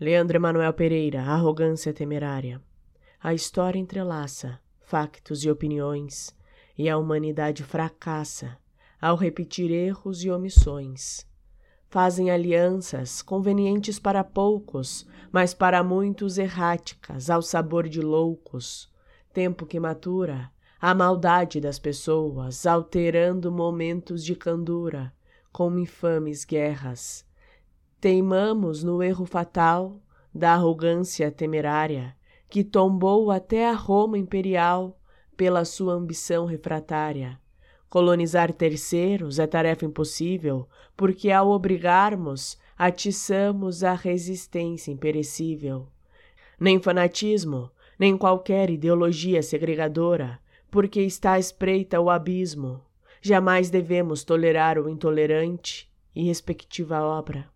Leandro Emanuel Pereira, Arrogância Temerária. A história entrelaça factos e opiniões, e a humanidade fracassa ao repetir erros e omissões. Fazem alianças convenientes para poucos, mas para muitos erráticas, ao sabor de loucos. Tempo que matura a maldade das pessoas, alterando momentos de candura, como infames guerras Teimamos no erro fatal da arrogância temerária, que tombou até a Roma imperial pela sua ambição refratária. Colonizar terceiros é tarefa impossível, porque ao obrigarmos, atiçamos a resistência imperecível. Nem fanatismo, nem qualquer ideologia segregadora, porque está espreita o abismo. Jamais devemos tolerar o intolerante e respectiva obra.